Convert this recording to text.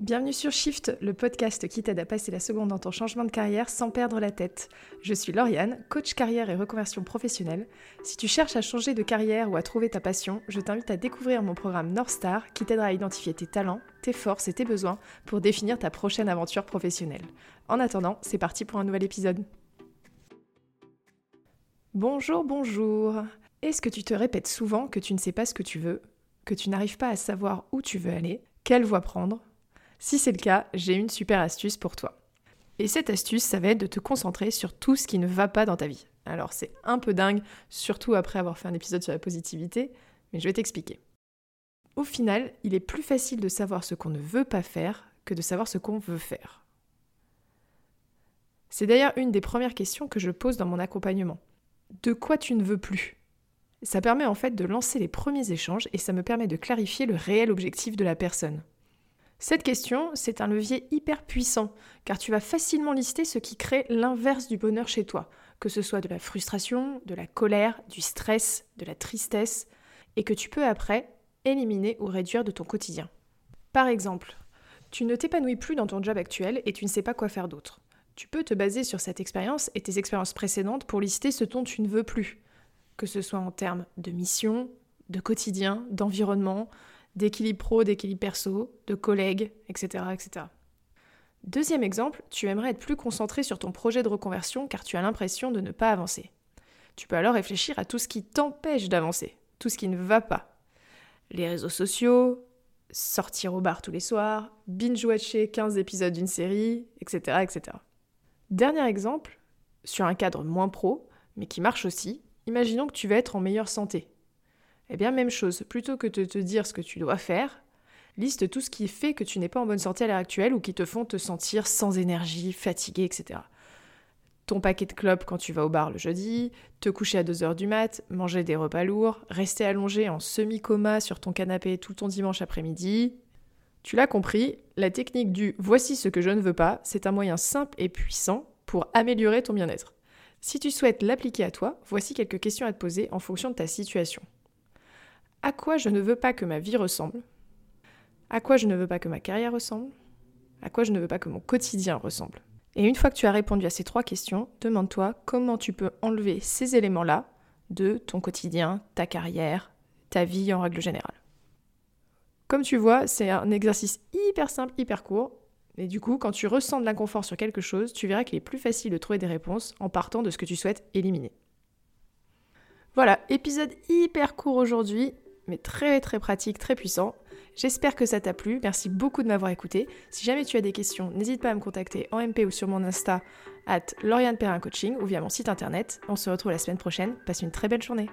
Bienvenue sur Shift, le podcast qui t'aide à passer la seconde dans ton changement de carrière sans perdre la tête. Je suis Lauriane, coach carrière et reconversion professionnelle. Si tu cherches à changer de carrière ou à trouver ta passion, je t'invite à découvrir mon programme North Star qui t'aidera à identifier tes talents, tes forces et tes besoins pour définir ta prochaine aventure professionnelle. En attendant, c'est parti pour un nouvel épisode. Bonjour, bonjour. Est-ce que tu te répètes souvent que tu ne sais pas ce que tu veux, que tu n'arrives pas à savoir où tu veux aller, quelle voie prendre? Si c'est le cas, j'ai une super astuce pour toi. Et cette astuce, ça va être de te concentrer sur tout ce qui ne va pas dans ta vie. Alors c'est un peu dingue, surtout après avoir fait un épisode sur la positivité, mais je vais t'expliquer. Au final, il est plus facile de savoir ce qu'on ne veut pas faire que de savoir ce qu'on veut faire. C'est d'ailleurs une des premières questions que je pose dans mon accompagnement. De quoi tu ne veux plus? Ça permet en fait de lancer les premiers échanges et ça me permet de clarifier le réel objectif de la personne. Cette question, c'est un levier hyper puissant, car tu vas facilement lister ce qui crée l'inverse du bonheur chez toi, que ce soit de la frustration, de la colère, du stress, de la tristesse, et que tu peux après éliminer ou réduire de ton quotidien. Par exemple, tu ne t'épanouis plus dans ton job actuel et tu ne sais pas quoi faire d'autre. Tu peux te baser sur cette expérience et tes expériences précédentes pour lister ce dont tu ne veux plus, que ce soit en termes de mission, de quotidien, d'environnement, d'équilibre pro, d'équilibre perso, de collègues, etc., etc. Deuxième exemple, tu aimerais être plus concentré sur ton projet de reconversion car tu as l'impression de ne pas avancer. Tu peux alors réfléchir à tout ce qui t'empêche d'avancer, tout ce qui ne va pas. Les réseaux sociaux, sortir au bar tous les soirs, binge-watcher 15 épisodes d'une série, etc., etc. Dernier exemple, sur un cadre moins pro, mais qui marche aussi, imaginons que tu veux être en meilleure santé. Eh bien, même chose, plutôt que de te dire ce que tu dois faire, liste tout ce qui fait que tu n'es pas en bonne santé à l'heure actuelle ou qui te font te sentir sans énergie, fatigué, etc. Ton paquet de clopes quand tu vas au bar le jeudi, te coucher à 2h du mat, manger des repas lourds, rester allongé en semi-coma sur ton canapé tout ton dimanche après-midi. Tu l'as compris, la technique du voici ce que je ne veux pas, c'est un moyen simple et puissant pour améliorer ton bien-être. Si tu souhaites l'appliquer à toi, voici quelques questions à te poser en fonction de ta situation à quoi je ne veux pas que ma vie ressemble, à quoi je ne veux pas que ma carrière ressemble, à quoi je ne veux pas que mon quotidien ressemble? Et une fois que tu as répondu à ces trois questions, demande-toi comment tu peux enlever ces éléments-là de ton quotidien, ta carrière, ta vie en règle générale. Comme tu vois, c'est un exercice hyper simple, hyper court. Et du coup, quand tu ressens de l'inconfort sur quelque chose, tu verras qu'il est plus facile de trouver des réponses en partant de ce que tu souhaites éliminer. Voilà, épisode hyper court aujourd'hui, mais très très pratique, très puissant. J'espère que ça t'a plu, merci beaucoup de m'avoir écouté. Si jamais tu as des questions, n'hésite pas à me contacter en MP ou sur mon Insta at Lauriane Perrin ou via mon site internet. On se retrouve la semaine prochaine, passe une très belle journée.